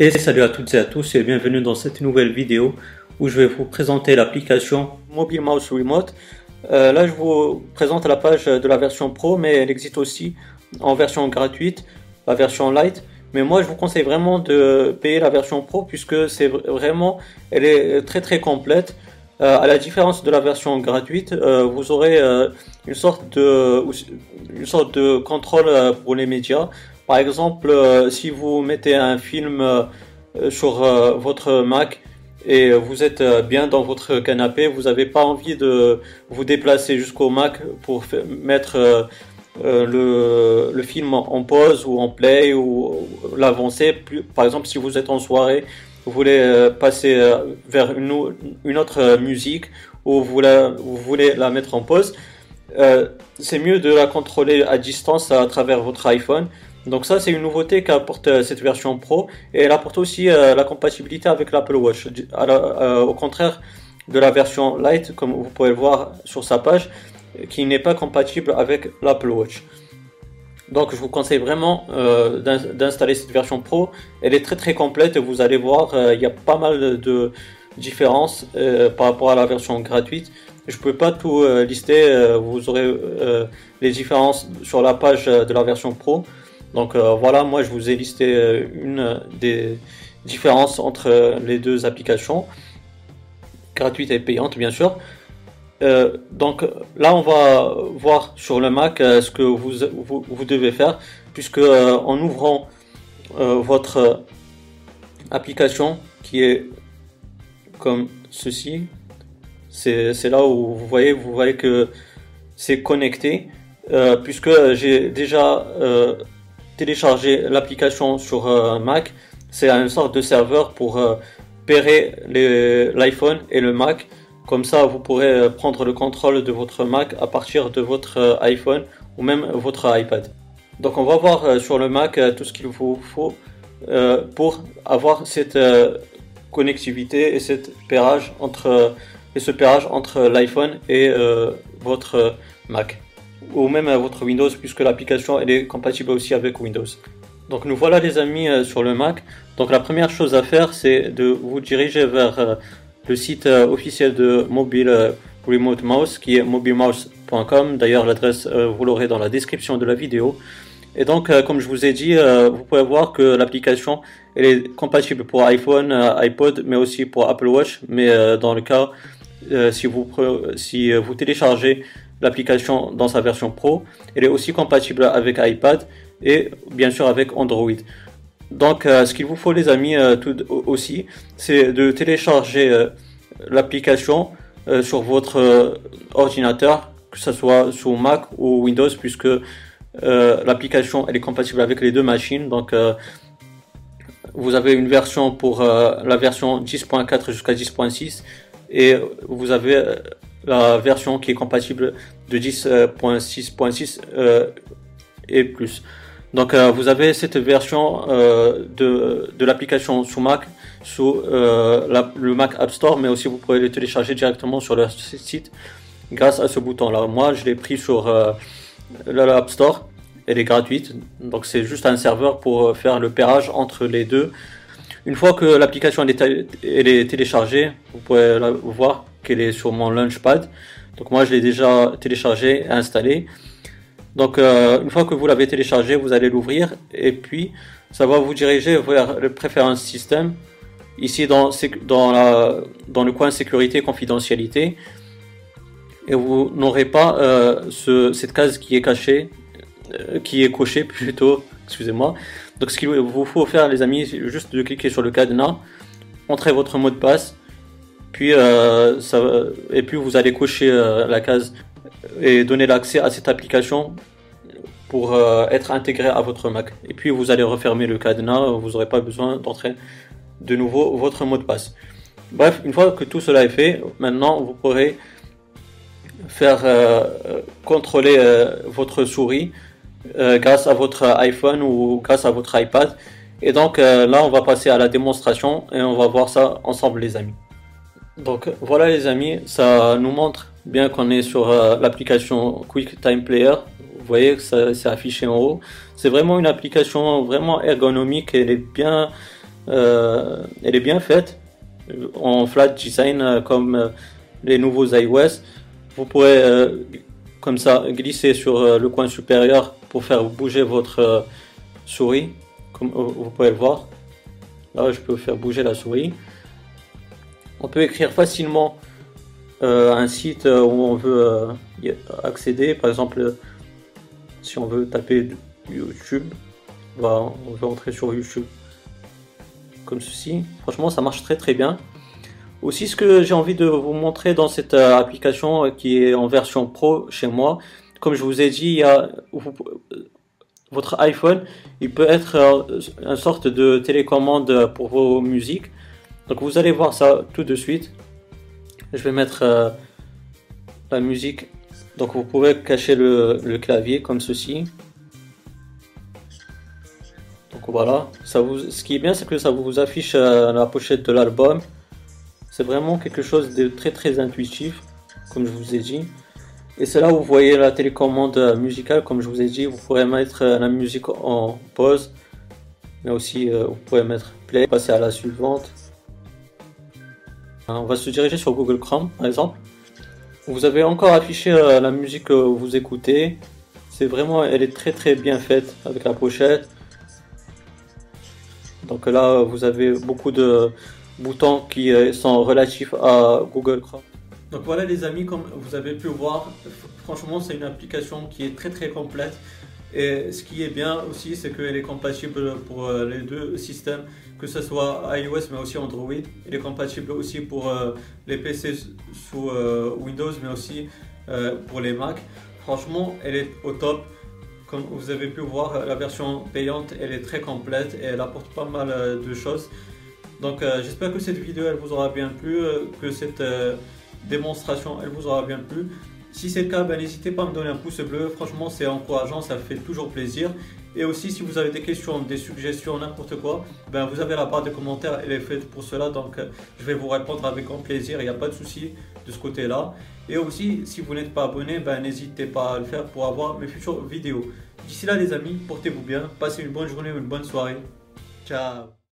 Et salut à toutes et à tous et bienvenue dans cette nouvelle vidéo où je vais vous présenter l'application Mobile Mouse Remote. Euh, là je vous présente la page de la version Pro mais elle existe aussi en version gratuite, la version Lite. Mais moi je vous conseille vraiment de payer la version Pro puisque c'est vraiment, elle est très très complète. Euh, à la différence de la version gratuite, euh, vous aurez une sorte de une sorte de contrôle pour les médias. Par exemple, euh, si vous mettez un film euh, sur euh, votre Mac et vous êtes bien dans votre canapé, vous n'avez pas envie de vous déplacer jusqu'au Mac pour mettre le, film en pause ou en play ou l'avancer. Par exemple, si vous êtes en soirée, vous voulez passer vers une, autre musique ou vous, vous, voulez la mettre en pause, c'est mieux de la contrôler à distance à travers votre iPhone. Donc ça, c'est une nouveauté qu'apporte euh, cette version Pro et elle apporte aussi euh, la compatibilité avec l'Apple Watch. Euh, au contraire de la version Lite, comme vous pouvez le voir sur sa page, qui n'est pas compatible avec l'Apple Watch. Donc je vous conseille vraiment d'installer cette version Pro. Elle est très très complète et vous allez voir, il y a pas mal de différences par rapport à la version gratuite. Je ne peux pas tout lister, vous aurez les différences sur la page de la version Pro. Donc euh, voilà, moi je vous ai listé euh, une des différences entre les deux applications, gratuite et payante bien sûr. Euh, donc là, on va voir sur le Mac ce que vous, vous, devez faire, puisque en ouvrant votre application qui est comme ceci, c'est là où vous voyez, vous voyez que c'est connecté, puisque j'ai déjà télécharger l'application sur euh, Mac. C'est une sorte de serveur pour euh, l'iPhone et le Mac. Comme ça, vous pourrez euh, prendre le contrôle de votre Mac à partir de votre iPhone ou même votre iPad. Donc on va voir sur le Mac tout ce qu'il vous faut pour avoir cette connectivité et et ce pairage entre l'iPhone et votre Mac ou même votre Windows puisque l'application elle est compatible aussi avec Windows. Donc nous voilà les amis euh, sur le Mac. Donc la première chose à faire c'est de vous diriger vers euh, le site euh, officiel de Mobile Remote Mouse qui est mobilemouse.com. D'ailleurs l'adresse vous l'aurez dans la description de la vidéo. Et donc comme je vous ai dit, vous pouvez voir que l'application elle est compatible pour iPhone, iPod mais aussi pour Apple Watch. Mais dans le cas si vous si vous téléchargez l'application dans sa version Pro. Elle est aussi compatible avec iPad et bien sûr avec Android. Donc euh, ce qu'il vous faut les amis euh, tout aussi, c'est de télécharger euh, l'application sur votre ordinateur, que ce soit sous Mac ou Windows, puisque l'application elle est compatible avec les deux machines. Donc vous avez une version pour la version 10.4 jusqu'à 10.6 et vous avez la version qui est compatible de 10.6.6 euh, et plus. Donc euh, vous avez cette version euh, de, de l'application sous Mac, sous le Mac App Store, mais aussi vous pouvez le télécharger directement sur le site grâce à ce bouton-là. Moi je l'ai pris sur l'App Store, elle est gratuite, donc c'est juste un serveur pour faire le pairage entre les deux. Une fois que l'application est, téléchargée, vous pouvez voir qu'elle est sur mon Launchpad. Donc moi je l'ai déjà téléchargé et installé. Donc euh, une fois que vous l'avez téléchargé, vous allez l'ouvrir et puis ça va vous diriger vers le préférence système. Ici dans, le coin sécurité confidentialité. Et vous n'aurez pas euh, ce, cette case qui est cachée, euh, qui est cochée plutôt, excusez-moi. Donc ce qu'il vous faut faire les amis, c'est juste de cliquer sur le cadenas, entrer votre mot de passe puis, euh, et puis vous allez cocher euh, la case et donner l'accès à cette application pour être intégré à votre Mac. Et puis vous allez refermer le cadenas, vous n'aurez pas besoin d'entrer de nouveau votre mot de passe. Bref, une fois que tout cela est fait, maintenant vous pourrez faire contrôler votre souris grâce à votre iPhone ou grâce à votre iPad. Et donc là, on va passer à la démonstration et on va voir ça ensemble les amis. Donc voilà les amis, ça nous montre bien qu'on est sur euh, l'application QuickTime Player. Vous voyez que c'est affiché en haut. C'est vraiment une application vraiment ergonomique, elle est bien elle est bien faite en flat design comme les nouveaux iOS. Vous pourrez comme ça glisser sur le coin supérieur pour faire bouger votre souris, comme vous pouvez le voir. Là, je peux faire bouger la souris. On peut écrire facilement euh, un site où on veut euh, accéder. Par exemple, si on veut taper YouTube, on veut entrer sur YouTube comme ceci. Franchement, ça marche très très bien. Aussi, ce que j'ai envie de vous montrer dans cette euh, application qui est en version pro chez moi, comme je vous ai dit, il y a, votre iPhone, il peut être une sorte de télécommande pour vos musiques. Donc vous allez voir ça tout de suite. Je vais mettre euh, la musique. Donc vous pouvez cacher le, clavier comme ceci. Donc voilà. Ça vous, ce qui est bien, c'est que ça vous affiche euh, la pochette de l'album. C'est vraiment quelque chose de très très intuitif, comme je vous ai dit. Et c'est là où vous voyez la télécommande musicale, comme je vous ai dit, vous pourrez mettre euh, la musique en pause, mais aussi vous pouvez mettre play, passer à la suivante. On va se diriger sur Google Chrome par exemple. Vous avez encore affiché euh, la musique que vous écoutez. C'est vraiment, elle est très très bien faite avec la pochette. Donc là, vous avez beaucoup de boutons qui euh, sont relatifs à Google Chrome. Donc voilà les amis, comme vous avez pu voir, franchement c'est une application qui est très très complète. Et ce qui est bien aussi, c'est qu'elle est compatible pour euh, les deux systèmes, que ce soit iOS mais aussi Android. Elle est compatible aussi pour euh, les PC sous euh, Windows mais aussi pour les Mac. Franchement, elle est au top. Comme vous avez pu voir, la version payante, elle est très complète et elle apporte pas mal de choses. Donc j'espère que cette vidéo, elle vous aura bien plu, que cette démonstration, elle vous aura bien plu. Si c'est le cas, ben, n'hésitez pas à me donner un pouce bleu. Franchement, c'est encourageant, ça fait toujours plaisir. Et aussi, si vous avez des questions, des suggestions, n'importe quoi, ben, vous avez la barre de commentaires, elle est faite pour cela. Donc, euh, je vais vous répondre avec grand plaisir. Il n'y a pas de souci de ce côté-là. Et aussi, si vous n'êtes pas abonné, ben, n'hésitez pas à le faire pour avoir mes futures vidéos. D'ici là, les amis, portez-vous bien. Passez une bonne journée ou une bonne soirée. Ciao